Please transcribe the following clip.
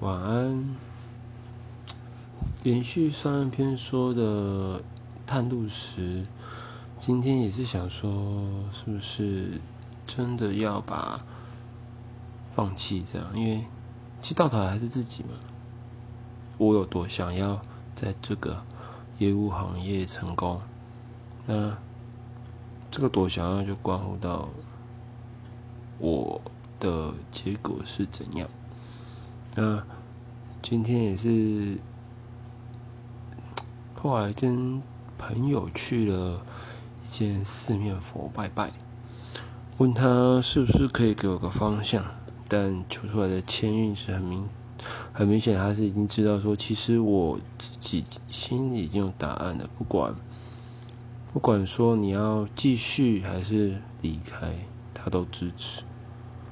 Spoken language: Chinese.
晚安。连续上一篇说的探路时，今天也是想说，是不是真的要把放弃这样？因为其实到头来还是自己嘛。我有多想要在这个业务行业成功，那这个多想要就关乎到我的结果是怎样。那今天也是。后来跟朋友去了一间四面佛拜拜，问他是不是可以给我个方向，但求出来的签运是很明很明显，他是已经知道说，其实我自己心里已经有答案了，不管不管说你要继续还是离开，他都支持。